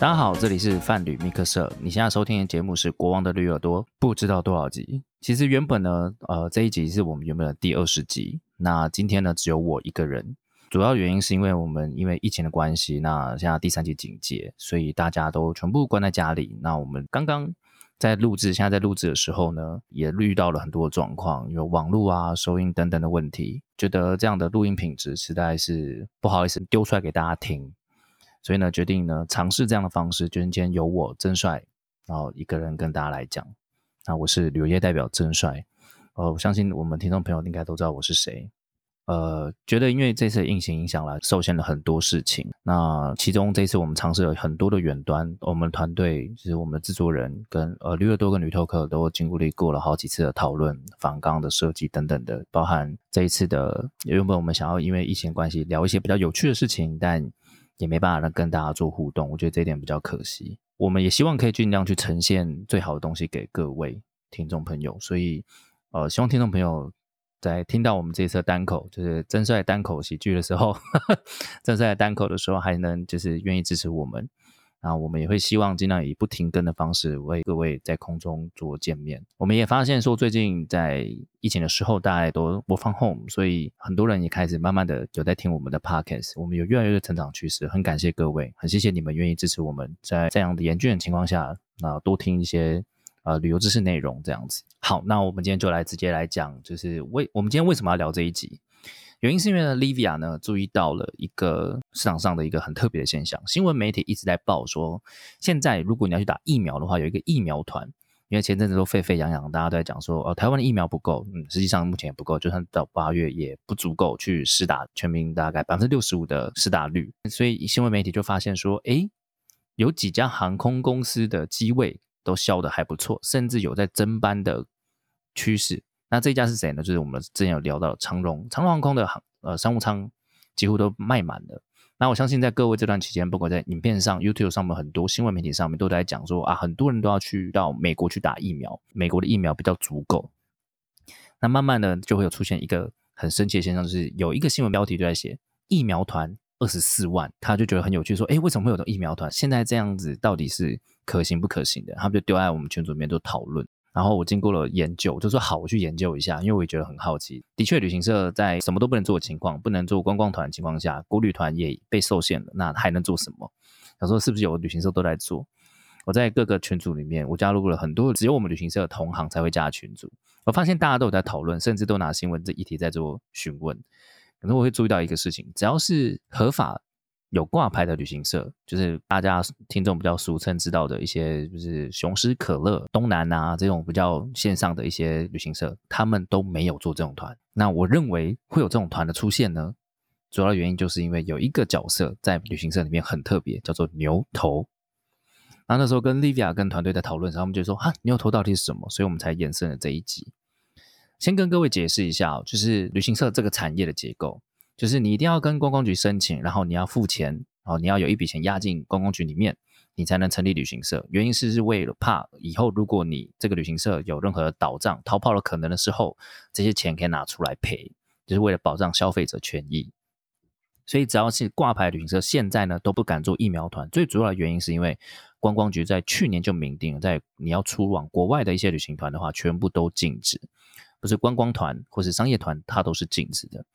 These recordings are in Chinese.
大家好，这里是范旅密克社。你现在收听的节目是《国王的驴耳朵》，不知道多少集。其实原本呢，呃，这一集是我们原本的第二十集。那今天呢，只有我一个人。主要原因是因为我们因为疫情的关系，那现在第三级警戒，所以大家都全部关在家里。那我们刚刚在录制，现在在录制的时候呢，也遇到了很多状况，有网络啊、收音等等的问题，觉得这样的录音品质实在是不好意思丢出来给大家听。所以呢，决定呢尝试这样的方式，就今天由我曾帅，然后一个人跟大家来讲。那我是旅游业代表曾帅，呃，我相信我们听众朋友应该都知道我是谁。呃，觉得因为这次的疫情影响了，受限了很多事情。那其中这次我们尝试了很多的远端，我们团队就是我们的制作人跟呃旅乐多跟旅透客都经过了过了好几次的讨论、仿纲的设计等等的，包含这一次的原本我们想要因为疫情关系聊一些比较有趣的事情，但也没办法能跟大家做互动，我觉得这一点比较可惜。我们也希望可以尽量去呈现最好的东西给各位听众朋友，所以呃，希望听众朋友在听到我们这一次单口，就是真帅单口喜剧的时候，真帅单口的时候，还能就是愿意支持我们。那我们也会希望尽量以不停更的方式为各位在空中做见面。我们也发现说，最近在疫情的时候，大家都播放 home，所以很多人也开始慢慢的有在听我们的 podcast。我们有越来越的成长趋势，很感谢各位，很谢谢你们愿意支持我们，在这样的严峻的情况下，那多听一些呃旅游知识内容这样子。好，那我们今天就来直接来讲，就是为我们今天为什么要聊这一集？原因是因为呢，Livia 呢注意到了一个市场上的一个很特别的现象，新闻媒体一直在报说，现在如果你要去打疫苗的话，有一个疫苗团，因为前阵子都沸沸扬扬，大家都在讲说，哦，台湾的疫苗不够，嗯，实际上目前也不够，就算到八月也不足够去施打全民大概百分之六十五的施打率，所以新闻媒体就发现说，诶，有几家航空公司的机位都销的还不错，甚至有在增班的趋势。那这一家是谁呢？就是我们之前有聊到长荣，长荣航空的航呃商务舱几乎都卖满了。那我相信在各位这段期间，不管在影片上、YouTube 上面很多新闻媒体上面都在讲说啊，很多人都要去到美国去打疫苗，美国的疫苗比较足够。那慢慢的就会有出现一个很神奇的现象，就是有一个新闻标题就在写疫苗团二十四万，他就觉得很有趣，说哎，为什么会有这种疫苗团？现在这样子到底是可行不可行的？他们就丢在我们群组里面做讨论。然后我经过了研究，就说好，我去研究一下，因为我也觉得很好奇。的确，旅行社在什么都不能做的情况，不能做观光团的情况下，国旅团也被受限了，那还能做什么？他说是不是有旅行社都在做？我在各个群组里面，我加入了很多只有我们旅行社的同行才会加的群组，我发现大家都有在讨论，甚至都拿新闻这议题在做询问。可能我会注意到一个事情，只要是合法。有挂牌的旅行社，就是大家听众比较俗称知道的一些，就是雄狮可乐、东南啊这种比较线上的一些旅行社，他们都没有做这种团。那我认为会有这种团的出现呢，主要原因就是因为有一个角色在旅行社里面很特别，叫做牛头。然后那时候跟 Livia 跟团队在讨论时，他们就说：“哈，牛头到底是什么？”所以我们才衍生了这一集。先跟各位解释一下，就是旅行社这个产业的结构。就是你一定要跟观光局申请，然后你要付钱，然后你要有一笔钱押进观光局里面，你才能成立旅行社。原因是是为了怕以后如果你这个旅行社有任何的倒账、逃跑的可能的时候，这些钱可以拿出来赔，就是为了保障消费者权益。所以只要是挂牌旅行社，现在呢都不敢做疫苗团。最主要的原因是因为观光局在去年就明定，在你要出往国外的一些旅行团的话，全部都禁止，不是观光团或是商业团，它都是禁止的。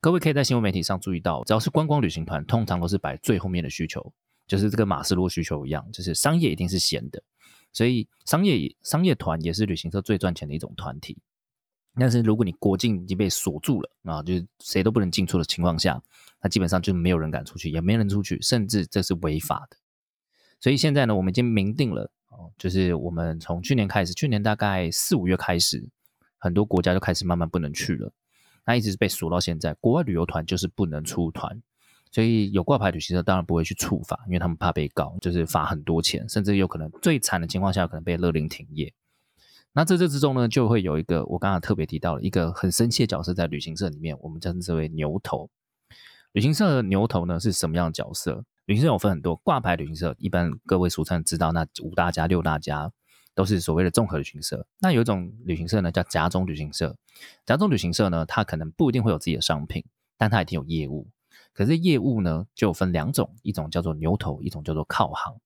各位可以在新闻媒体上注意到，只要是观光旅行团，通常都是摆最后面的需求，就是这个马斯洛需求一样，就是商业一定是先的，所以商业商业团也是旅行社最赚钱的一种团体。但是如果你国境已经被锁住了啊，就是谁都不能进出的情况下，那基本上就没有人敢出去，也没人出去，甚至这是违法的。所以现在呢，我们已经明定了哦，就是我们从去年开始，去年大概四五月开始，很多国家就开始慢慢不能去了。那一直是被锁到现在，国外旅游团就是不能出团，所以有挂牌旅行社当然不会去处罚，因为他们怕被告，就是罚很多钱，甚至有可能最惨的情况下可能被勒令停业。那在这之中呢，就会有一个我刚刚特别提到了一个很生气的角色在旅行社里面，我们称之为牛头。旅行社的牛头呢是什么样的角色？旅行社有分很多，挂牌旅行社一般各位俗称知道那五大家六大家。都是所谓的综合旅行社。那有一种旅行社呢，叫夹中旅行社。夹中旅行社呢，它可能不一定会有自己的商品，但它一定有业务。可是业务呢，就分两种，一种叫做牛头，一种叫做靠行。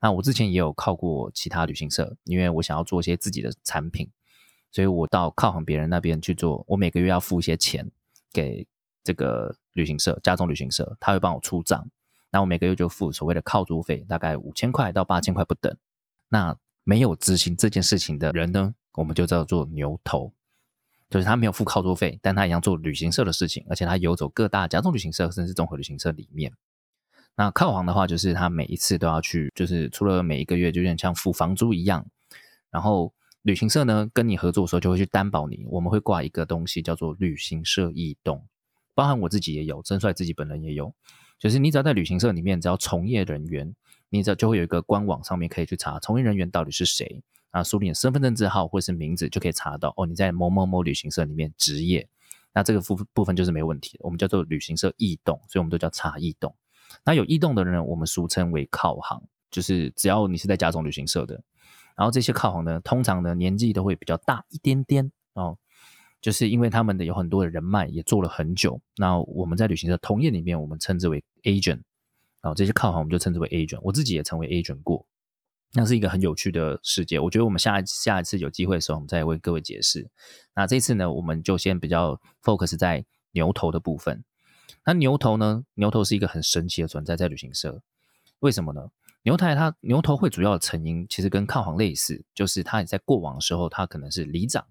那我之前也有靠过其他旅行社，因为我想要做一些自己的产品，所以我到靠行别人那边去做。我每个月要付一些钱给这个旅行社，家中旅行社，他会帮我出账。那我每个月就付所谓的靠租费，大概五千块到八千块不等。那没有执行这件事情的人呢，我们就叫做牛头，就是他没有付靠租费，但他一样做旅行社的事情，而且他游走各大家中旅行社甚至综合旅行社里面。那靠行的话，就是他每一次都要去，就是除了每一个月就有点像付房租一样。然后旅行社呢跟你合作的时候，就会去担保你，我们会挂一个东西叫做旅行社异动，包含我自己也有，曾帅自己本人也有。就是你只要在旅行社里面，只要从业人员，你只要就会有一个官网上面可以去查从业人员到底是谁啊，输入你的身份证字号或者是名字就可以查到哦，你在某某某旅行社里面执业，那这个部部分就是没问题的。我们叫做旅行社异动，所以我们都叫查异动。那有异动的人，我们俗称为靠行，就是只要你是在甲种旅行社的，然后这些靠行呢，通常呢年纪都会比较大一点点哦。就是因为他们的有很多的人脉，也做了很久。那我们在旅行社同业里面，我们称之为 agent，啊，这些靠行我们就称之为 agent。我自己也成为 agent 过，那是一个很有趣的世界。我觉得我们下一下一次有机会的时候，我们再为各位解释。那这次呢，我们就先比较 focus 在牛头的部分。那牛头呢，牛头是一个很神奇的存在在旅行社。为什么呢？牛台它牛头会主要的成因其实跟靠行类似，就是他在过往的时候，他可能是里长。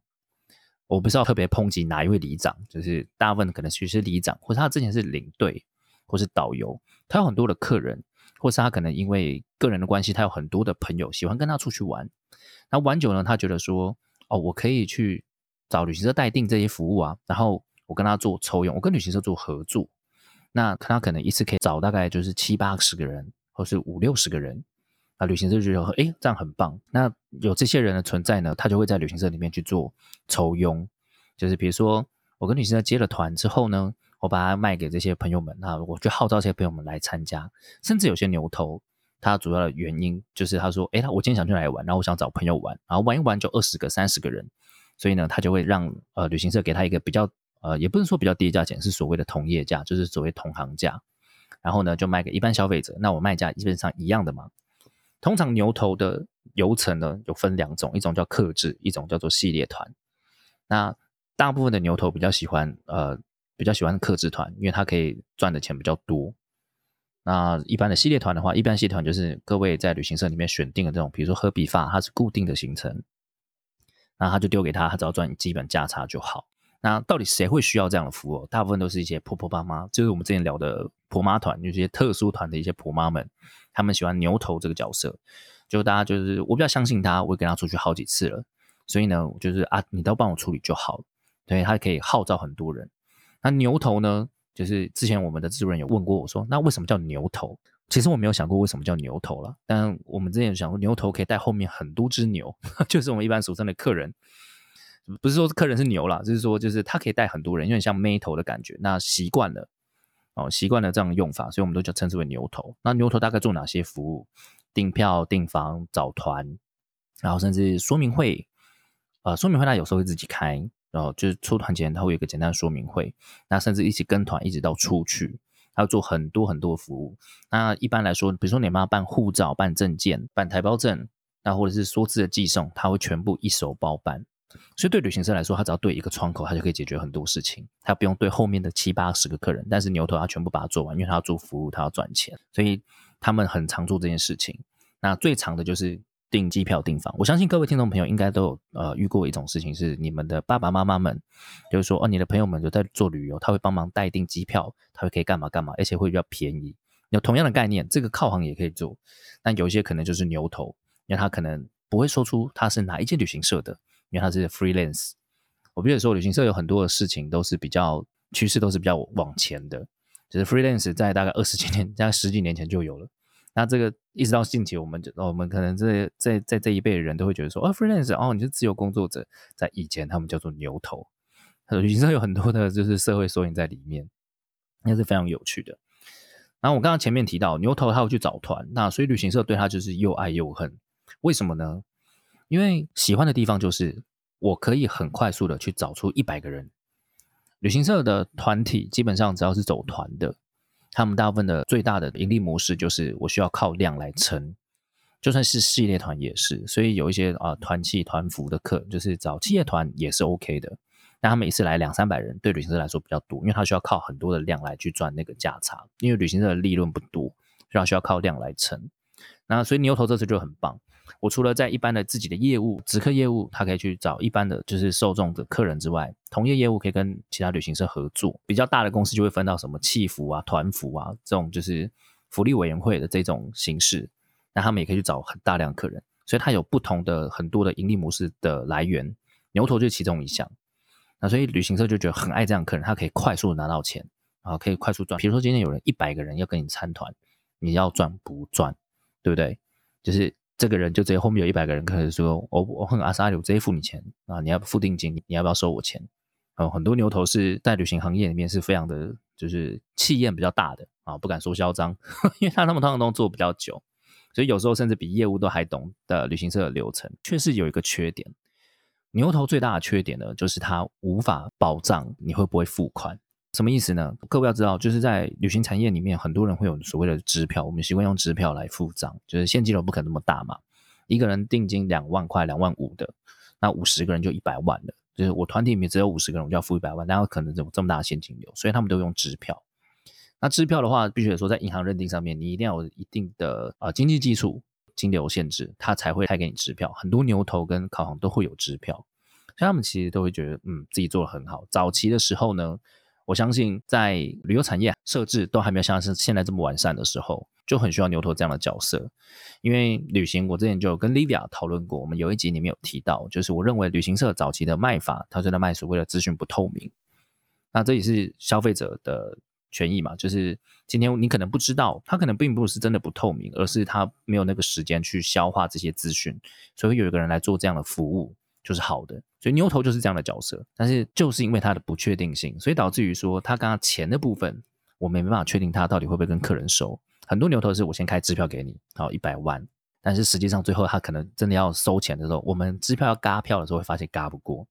我不知道特别抨击哪一位里长，就是大部分可能其实是里长，或者他之前是领队，或是导游，他有很多的客人，或是他可能因为个人的关系，他有很多的朋友喜欢跟他出去玩。那玩久呢，他觉得说，哦，我可以去找旅行社代订这些服务啊，然后我跟他做抽佣，我跟旅行社做合作，那他可能一次可以找大概就是七八十个人，或是五六十个人。啊，旅行社就觉得，哎，这样很棒。那有这些人的存在呢，他就会在旅行社里面去做抽佣，就是比如说，我跟旅行社接了团之后呢，我把它卖给这些朋友们，那我就号召这些朋友们来参加。甚至有些牛头，他主要的原因就是他说，哎，我今天想去哪里玩，然后我想找朋友玩，然后玩一玩就二十个、三十个人，所以呢，他就会让呃旅行社给他一个比较呃，也不能说比较低价钱，是所谓的同业价，就是所谓同行价，然后呢就卖给一般消费者。那我卖价基本上一样的嘛。通常牛头的游程呢，有分两种，一种叫克制，一种叫做系列团。那大部分的牛头比较喜欢，呃，比较喜欢客制团，因为它可以赚的钱比较多。那一般的系列团的话，一般系列团就是各位在旅行社里面选定的这种，比如说喝比发，它是固定的行程，那他就丢给他，他只要赚基本价差就好。那到底谁会需要这样的服务？大部分都是一些婆婆妈妈，就是我们之前聊的婆妈团，有些特殊团的一些婆妈们，他们喜欢牛头这个角色。就大家就是我比较相信他，我跟他出去好几次了，所以呢，就是啊，你都帮我处理就好了，对他可以号召很多人。那牛头呢，就是之前我们的制作人有问过我说，那为什么叫牛头？其实我没有想过为什么叫牛头了，但我们之前想过，牛头可以带后面很多只牛，就是我们一般俗称的客人。不是说客人是牛啦，就是说就是他可以带很多人，有点像妹头的感觉。那习惯了哦，习惯了这样的用法，所以我们都叫称之为牛头。那牛头大概做哪些服务？订票、订房、找团，然后甚至说明会。呃，说明会他有时候会自己开，然后就是出团前他会有一个简单的说明会。那甚至一起跟团一直到出去，他要做很多很多服务。那一般来说，比如说你帮他办护照、办证件、办台胞证，那或者是说字的寄送，他会全部一手包办。所以对旅行社来说，他只要对一个窗口，他就可以解决很多事情，他不用对后面的七八十个客人。但是牛头他全部把它做完，因为他要做服务，他要赚钱，所以他们很常做这件事情。那最长的就是订机票、订房。我相信各位听众朋友应该都有呃遇过一种事情，是你们的爸爸妈妈们，就是说哦，你的朋友们有在做旅游，他会帮忙代订机票，他会可以干嘛干嘛，而且会比较便宜。有同样的概念，这个靠行也可以做，但有一些可能就是牛头，因为他可能不会说出他是哪一间旅行社的。因为他是 freelance，我比如说旅行社有很多的事情都是比较趋势都是比较往前的，就是 freelance 在大概二十几年、大概十几年前就有了。那这个一直到近期，我们就我们可能这在在这一辈的人都会觉得说，哦，freelance 哦，你是自由工作者。在以前他们叫做牛头，旅行社有很多的就是社会缩影在里面，那是非常有趣的。然后我刚刚前面提到牛头他会去找团，那所以旅行社对他就是又爱又恨，为什么呢？因为喜欢的地方就是我可以很快速的去找出一百个人。旅行社的团体基本上只要是走团的，他们大部分的最大的盈利模式就是我需要靠量来撑。就算是系列团也是，所以有一些啊团契团服的课，就是找企业团也是 OK 的。但他每次来两三百人，对旅行社来说比较多，因为他需要靠很多的量来去赚那个价差，因为旅行社的利润不多，所以需要靠量来撑。那所以牛头这次就很棒。我除了在一般的自己的业务、直客业务，他可以去找一般的就是受众的客人之外，同业业务可以跟其他旅行社合作。比较大的公司就会分到什么气服啊、团服啊这种，就是福利委员会的这种形式。那他们也可以去找很大量客人，所以它有不同的很多的盈利模式的来源，牛头就是其中一项。那所以旅行社就觉得很爱这样客人，他可以快速拿到钱，然后可以快速赚。比如说今天有人一百个人要跟你参团，你要赚不赚，对不对？就是这个人就直接后面有一百个人可能说，我我很阿萨里，我直接付你钱啊，你要付定金，你要不要收我钱？哦，很多牛头是在旅行行业里面是非常的，就是气焰比较大的啊，不敢说嚣张，因为他他们通常都做比较久。所以有时候甚至比业务都还懂的旅行社的流程，确实有一个缺点。牛头最大的缺点呢，就是它无法保障你会不会付款。什么意思呢？各位要知道，就是在旅行产业里面，很多人会有所谓的支票，我们习惯用支票来付账，就是现金流不可能那么大嘛。一个人定金两万块、两万五的，那五十个人就一百万了。就是我团体里面只有五十个人，我就要付一百万，那有可能有这么大的现金流？所以他们都用支票。那支票的话，必须得说在银行认定上面，你一定要有一定的啊经济技术、金流限制，他才会开给你支票。很多牛头跟考行都会有支票，所以他们其实都会觉得，嗯，自己做的很好。早期的时候呢，我相信在旅游产业设置都还没有像是现在这么完善的时候，就很需要牛头这样的角色。因为旅行，我之前就跟 Livia 讨论过，我们有一集里面有提到，就是我认为旅行社早期的卖法，它是在卖所谓的资讯不透明，那这也是消费者的。权益嘛，就是今天你可能不知道，他可能并不是真的不透明，而是他没有那个时间去消化这些资讯，所以有一个人来做这样的服务就是好的。所以牛头就是这样的角色，但是就是因为它的不确定性，所以导致于说他刚刚钱的部分，我们没办法确定他到底会不会跟客人收。很多牛头是我先开支票给你，好一百万，但是实际上最后他可能真的要收钱的时候，我们支票要嘎票的时候会发现嘎不过。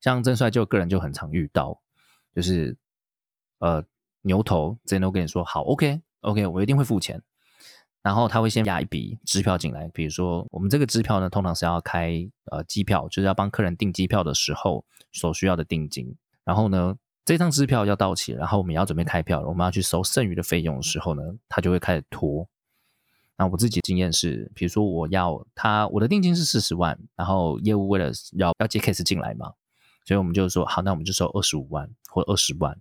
像郑帅就个人就很常遇到，就是呃。牛头直接都跟你说好，OK，OK，我一定会付钱。然后他会先压一笔支票进来，比如说我们这个支票呢，通常是要开呃机票，就是要帮客人订机票的时候所需要的定金。然后呢，这张支票要到期，然后我们要准备开票了，我们要去收剩余的费用的时候呢，他就会开始拖。那我自己经验是，比如说我要他我的定金是四十万，然后业务为了要要接 case 进来嘛，所以我们就说好，那我们就收二十五万或二十万。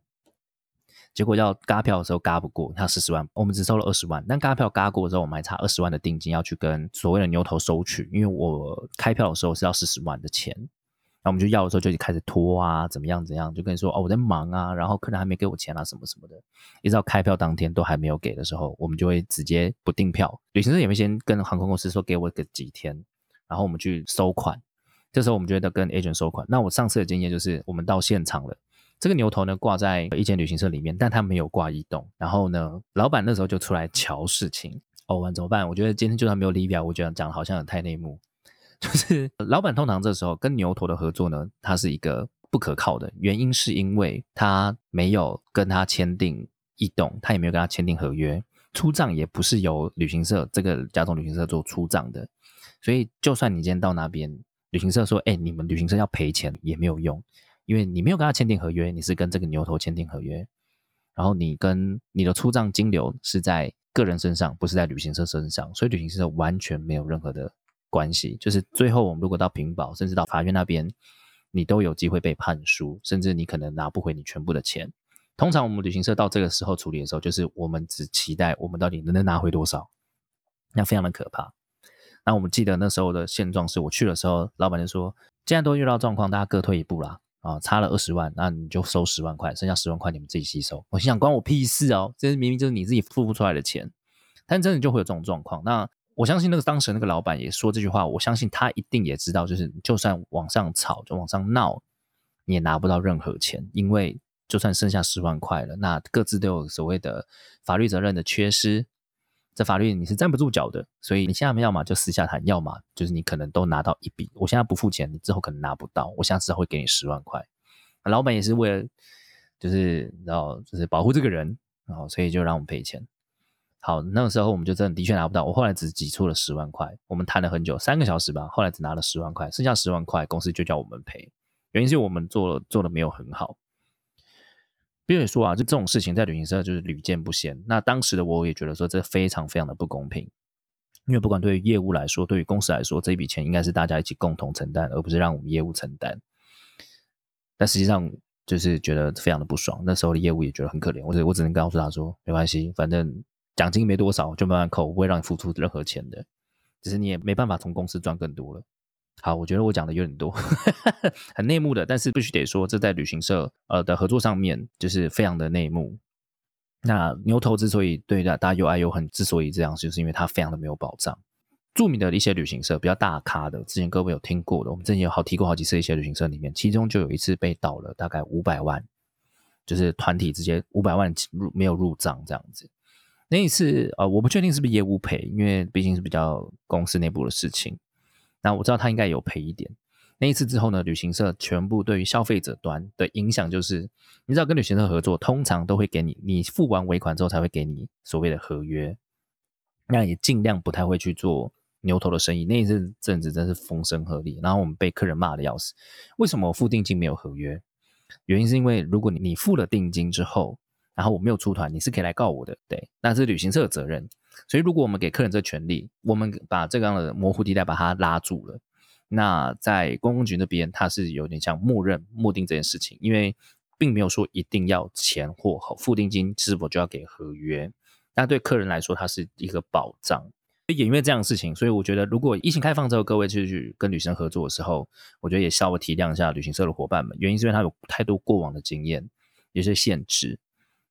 结果要嘎票的时候嘎不过，他四十万，我们只收了二十万。但嘎票嘎过之后，我们还差二十万的定金要去跟所谓的牛头收取，因为我开票的时候是要四十万的钱，那我们就要的时候就开始拖啊，怎么样怎样，就跟你说哦我在忙啊，然后客人还没给我钱啊什么什么的，一直到开票当天都还没有给的时候，我们就会直接不订票。旅行社也会先跟航空公司说给我个几天，然后我们去收款，这时候我们觉得跟 agent 收款。那我上次的经验就是我们到现场了。这个牛头呢挂在一间旅行社里面，但他没有挂移动。然后呢，老板那时候就出来瞧事情。哦，完怎么办？我觉得今天就算没有李表，我觉得讲好像很太内幕。就是老板通常这时候跟牛头的合作呢，他是一个不可靠的原因，是因为他没有跟他签订移动，他也没有跟他签订合约，出账也不是由旅行社这个甲种旅行社做出账的。所以，就算你今天到那边，旅行社说：“哎，你们旅行社要赔钱”，也没有用。因为你没有跟他签订合约，你是跟这个牛头签订合约，然后你跟你的出账金流是在个人身上，不是在旅行社身上，所以旅行社完全没有任何的关系。就是最后我们如果到平保，甚至到法院那边，你都有机会被判输，甚至你可能拿不回你全部的钱。通常我们旅行社到这个时候处理的时候，就是我们只期待我们到底能能拿回多少，那非常的可怕。那我们记得那时候的现状是我去的时候，老板就说，既然都遇到状况，大家各退一步啦。啊，差了二十万，那你就收十万块，剩下十万块你们自己吸收。我心想，关我屁事哦！这明明就是你自己付不出来的钱，但真的就会有这种状况。那我相信那个当时那个老板也说这句话，我相信他一定也知道，就是就算往上吵，就往上闹，你也拿不到任何钱，因为就算剩下十万块了，那各自都有所谓的法律责任的缺失。法律你是站不住脚的，所以你现在要么就私下谈，要么就是你可能都拿到一笔。我现在不付钱，你之后可能拿不到。我下次会给你十万块。老板也是为了，就是然后就是保护这个人，然后所以就让我们赔钱。好，那个时候我们就真的的确拿不到，我后来只挤出了十万块，我们谈了很久，三个小时吧，后来只拿了十万块，剩下十万块公司就叫我们赔，原因是我们做做的没有很好。并且说啊，就这种事情在旅行社就是屡见不鲜。那当时的我也觉得说这非常非常的不公平，因为不管对于业务来说，对于公司来说，这一笔钱应该是大家一起共同承担，而不是让我们业务承担。但实际上就是觉得非常的不爽。那时候的业务也觉得很可怜，我只我只能告诉他说，没关系，反正。奖金没多少，就慢慢扣，不会让你付出任何钱的。只是你也没办法从公司赚更多了。好，我觉得我讲的有点多，很内幕的，但是必须得说，这在旅行社呃的合作上面就是非常的内幕。那牛头之所以对大家又爱又恨，之所以这样，就是因为它非常的没有保障。著名的一些旅行社比较大咖的，之前各位有听过的，我们之前有好提过好几次一些旅行社里面，其中就有一次被倒了大概五百万，就是团体直接五百万入没有入账这样子。那一次，呃，我不确定是不是业务赔，因为毕竟是比较公司内部的事情。那我知道他应该有赔一点。那一次之后呢，旅行社全部对于消费者端的影响就是，你知道跟旅行社合作，通常都会给你，你付完尾款之后才会给你所谓的合约。那也尽量不太会去做牛头的生意。那一阵阵子真是风声鹤唳，然后我们被客人骂的要死。为什么我付定金没有合约？原因是因为如果你你付了定金之后。然后我没有出团，你是可以来告我的，对，那是旅行社的责任。所以如果我们给客人这权利，我们把这样的模糊地带把它拉住了，那在公共局那边，它是有点像默认默定这件事情，因为并没有说一定要钱或付定金是否就要给合约。那对客人来说，它是一个保障。也因为这样的事情，所以我觉得如果疫情开放之后，各位去跟旅行社合作的时候，我觉得也稍微体谅一下旅行社的伙伴们，原因是因为他有太多过往的经验，有些限制。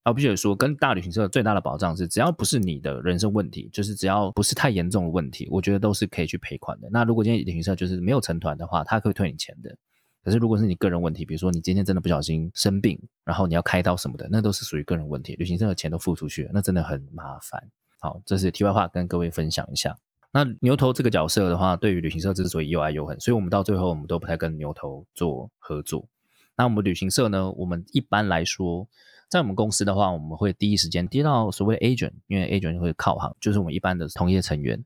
啊，必须得说，跟大旅行社最大的保障是，只要不是你的人身问题，就是只要不是太严重的问题，我觉得都是可以去赔款的。那如果今天旅行社就是没有成团的话，他可以退你钱的。可是如果是你个人问题，比如说你今天真的不小心生病，然后你要开刀什么的，那都是属于个人问题，旅行社的钱都付出去了，那真的很麻烦。好，这是题外话，跟各位分享一下。那牛头这个角色的话，对于旅行社之所以又爱又恨，所以我们到最后我们都不太跟牛头做合作。那我们旅行社呢，我们一般来说。在我们公司的话，我们会第一时间接到所谓的 agent，因为 agent 会靠行，就是我们一般的同业成员。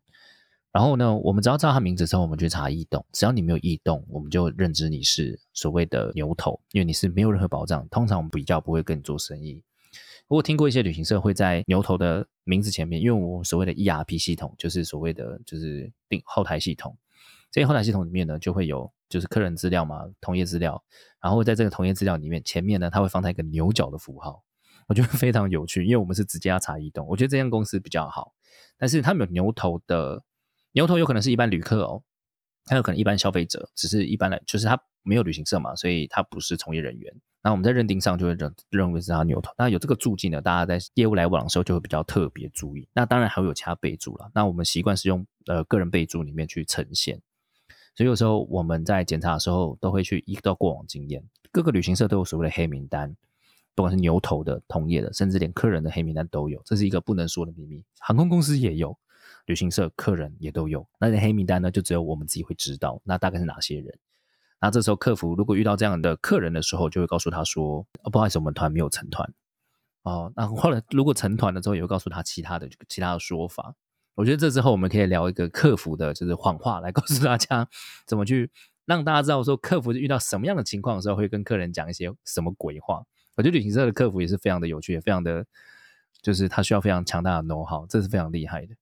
然后呢，我们只要知道他名字之后，我们去查异动，只要你没有异动，我们就认知你是所谓的牛头，因为你是没有任何保障。通常我们比较不会跟你做生意。我听过一些旅行社会在牛头的名字前面，因为我所谓的 ERP 系统，就是所谓的就是定后台系统。这些后台系统里面呢，就会有就是客人资料嘛，同业资料。然后在这个同业资料里面，前面呢，它会放在一个牛角的符号，我觉得非常有趣，因为我们是直接要查移动，我觉得这间公司比较好。但是他们有牛头的牛头，有可能是一般旅客哦，他有可能一般消费者，只是一般的，就是他没有旅行社嘛，所以他不是从业人员。那我们在认定上就会认认为是他牛头。那有这个注记呢，大家在业务来往的时候就会比较特别注意。那当然还会有其他备注了。那我们习惯是用呃个人备注里面去呈现。所以有时候我们在检查的时候，都会去依到过往经验。各个旅行社都有所谓的黑名单，不管是牛头的、同业的，甚至连客人的黑名单都有。这是一个不能说的秘密。航空公司也有，旅行社客人也都有。那些黑名单呢，就只有我们自己会知道。那大概是哪些人？那这时候客服如果遇到这样的客人的时候，就会告诉他说：“哦，不好意思，我们团没有成团。”哦，那后来如果成团了之后，也会告诉他其他的其他的说法。我觉得这之后我们可以聊一个客服的，就是谎话，来告诉大家怎么去让大家知道说客服遇到什么样的情况的时候会跟客人讲一些什么鬼话。我觉得旅行社的客服也是非常的有趣，也非常的，就是他需要非常强大的 know how，这是非常厉害的。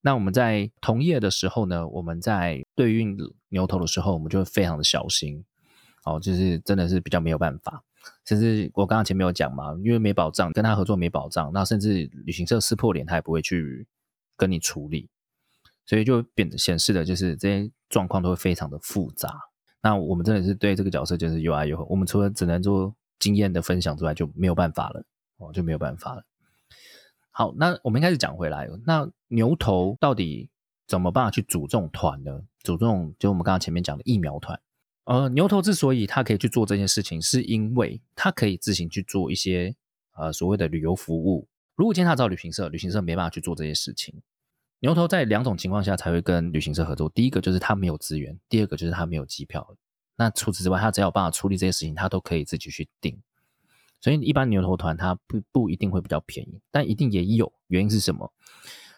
那我们在同业的时候呢，我们在对运牛头的时候，我们就会非常的小心，哦，就是真的是比较没有办法。甚至我刚刚前面有讲嘛，因为没保障，跟他合作没保障，那甚至旅行社撕破脸，他也不会去。跟你处理，所以就变显示的就是这些状况都会非常的复杂。那我们真的是对这个角色就是又爱又恨。我们除了只能做经验的分享之外，就没有办法了哦，就没有办法了。好，那我们开始讲回来，那牛头到底怎么办去组这种团呢？组这种就我们刚刚前面讲的疫苗团。呃，牛头之所以他可以去做这件事情，是因为他可以自行去做一些呃所谓的旅游服务。如果今天他找旅行社，旅行社没办法去做这些事情。牛头在两种情况下才会跟旅行社合作，第一个就是他没有资源，第二个就是他没有机票。那除此之外，他只要有办法处理这些事情，他都可以自己去订。所以一般牛头团他不不一定会比较便宜，但一定也有。原因是什么？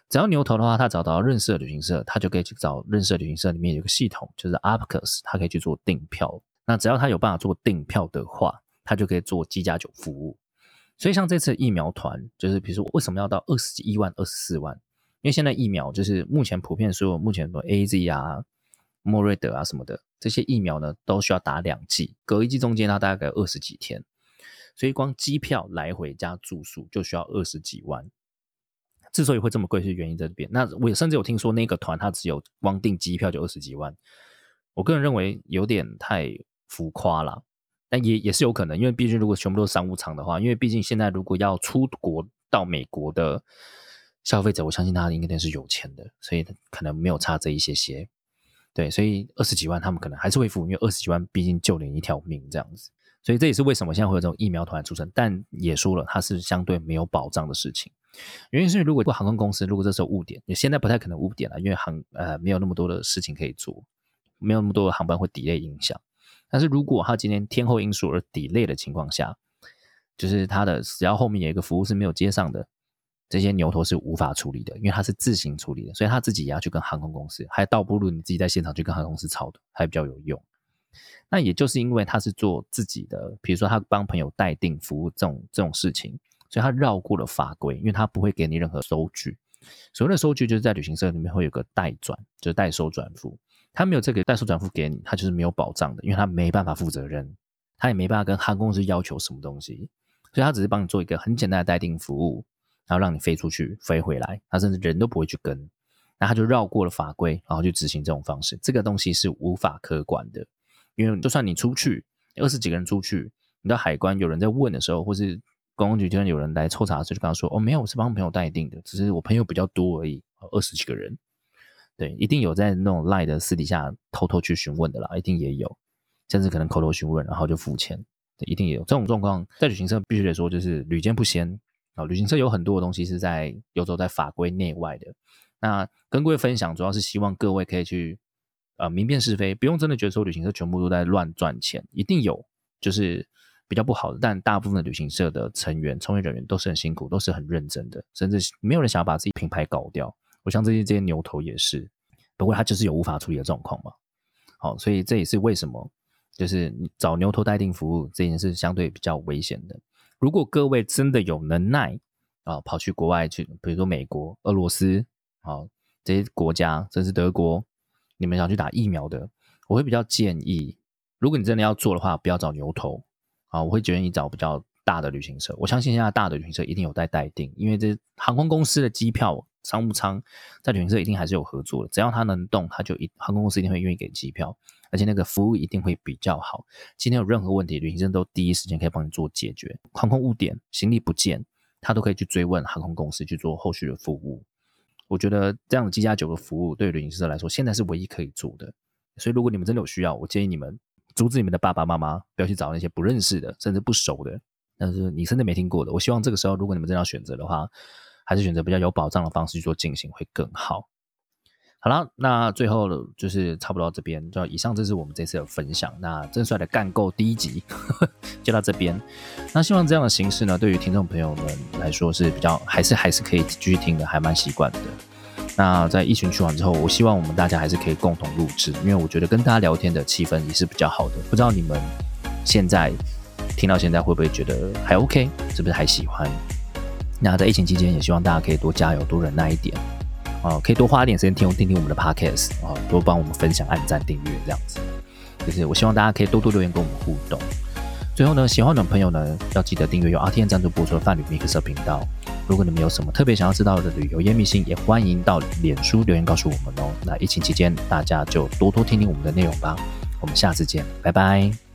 只要牛头的话，他找到认识的旅行社，他就可以去找认识的旅行社里面有个系统，就是 a p c u s 他可以去做订票。那只要他有办法做订票的话，他就可以做机加酒服务。所以像这次疫苗团，就是比如说为什么要到二十一万、二十四万？因为现在疫苗就是目前普遍所有目前的 A Z 啊、莫瑞德啊什么的这些疫苗呢，都需要打两剂，隔一剂中间它大概二十几天，所以光机票来回加住宿就需要二十几万。之所以会这么贵，是原因在这边。那我甚至有听说，那个团它只有光订机票就二十几万。我个人认为有点太浮夸了，但也也是有可能，因为毕竟如果全部都是商务舱的话，因为毕竟现在如果要出国到美国的消费者，我相信他应该是有钱的，所以可能没有差这一些些。对，所以二十几万他们可能还是会付，因为二十几万毕竟救你一条命这样子。所以这也是为什么现在会有这种疫苗团出生，但也说了，它是相对没有保障的事情。原因是如果航空公司如果这时候误点，你现在不太可能误点了，因为航呃没有那么多的事情可以做，没有那么多的航班会 delay 影响。但是如果他今天天后因素而 delay 的情况下，就是他的只要后面有一个服务是没有接上的，这些牛头是无法处理的，因为他是自行处理的，所以他自己也要去跟航空公司，还倒不如你自己在现场去跟航空公司吵的，还比较有用。那也就是因为他是做自己的，比如说他帮朋友代订服务这种这种事情。所以他绕过了法规，因为他不会给你任何收据。所谓的收据就是在旅行社里面会有个代转，就是代收转付。他没有这个代收转付给你，他就是没有保障的，因为他没办法负责任，他也没办法跟航空公司要求什么东西。所以他只是帮你做一个很简单的代订服务，然后让你飞出去、飞回来，他甚至人都不会去跟，那他就绕过了法规，然后去执行这种方式。这个东西是无法可管的，因为就算你出去二十几个人出去，你到海关有人在问的时候，或是公共局就算有人来抽查的时候，就跟他说：“哦，没有，我是帮朋友代订的，只是我朋友比较多而已，二十几个人。”对，一定有在那种赖的私底下偷偷去询问的啦，一定也有，甚至可能口头询问，然后就付钱，一定也有这种状况。在旅行社必须得说，就是屡见不鲜啊！旅行社有很多的东西是在游走在法规内外的。那跟各位分享，主要是希望各位可以去呃明辨是非，不用真的觉得说旅行社全部都在乱赚钱，一定有，就是。比较不好的，但大部分的旅行社的成员、从业人员都是很辛苦，都是很认真的，甚至没有人想要把自己品牌搞掉。我像这些这些牛头也是，不过他就是有无法处理的状况嘛。好，所以这也是为什么，就是找牛头代订服务这件事相对比较危险的。如果各位真的有能耐啊，跑去国外去，比如说美国、俄罗斯，好这些国家，甚至德国，你们想去打疫苗的，我会比较建议，如果你真的要做的话，不要找牛头。啊，我会建议找比较大的旅行社。我相信现在大的旅行社一定有在待定，因为这航空公司的机票、商务舱在旅行社一定还是有合作的。只要他能动，他就一航空公司一定会愿意给机票，而且那个服务一定会比较好。今天有任何问题，旅行社都第一时间可以帮你做解决。航空误点、行李不见，他都可以去追问航空公司去做后续的服务。我觉得这样的机加酒的服务对旅行社来说，现在是唯一可以做的。所以如果你们真的有需要，我建议你们。阻止你们的爸爸妈妈不要去找那些不认识的，甚至不熟的，但是你甚至没听过的。我希望这个时候，如果你们真的要选择的话，还是选择比较有保障的方式去做进行会更好。好了，那最后就是差不多到这边，就以上这是我们这次的分享。那正帅的干够第一集 就到这边。那希望这样的形式呢，对于听众朋友们来说是比较还是还是可以继续听的，还蛮习惯的。那在疫情去完之后，我希望我们大家还是可以共同录制，因为我觉得跟大家聊天的气氛也是比较好的。不知道你们现在听到现在会不会觉得还 OK，是不是还喜欢？那在疫情期间，也希望大家可以多加油，多忍耐一点啊，可以多花一点时间听听听我们的 Podcast 啊，多帮我们分享、按赞、订阅这样子。就是我希望大家可以多多留言跟我们互动。最后呢，喜欢的朋友呢，要记得订阅由 RTN 赞助播出的泛旅米克色频道。如果你们有什么特别想要知道的旅游秘辛，也欢迎到脸书留言告诉我们哦。那疫情期间，大家就多多听听我们的内容吧。我们下次见，拜拜。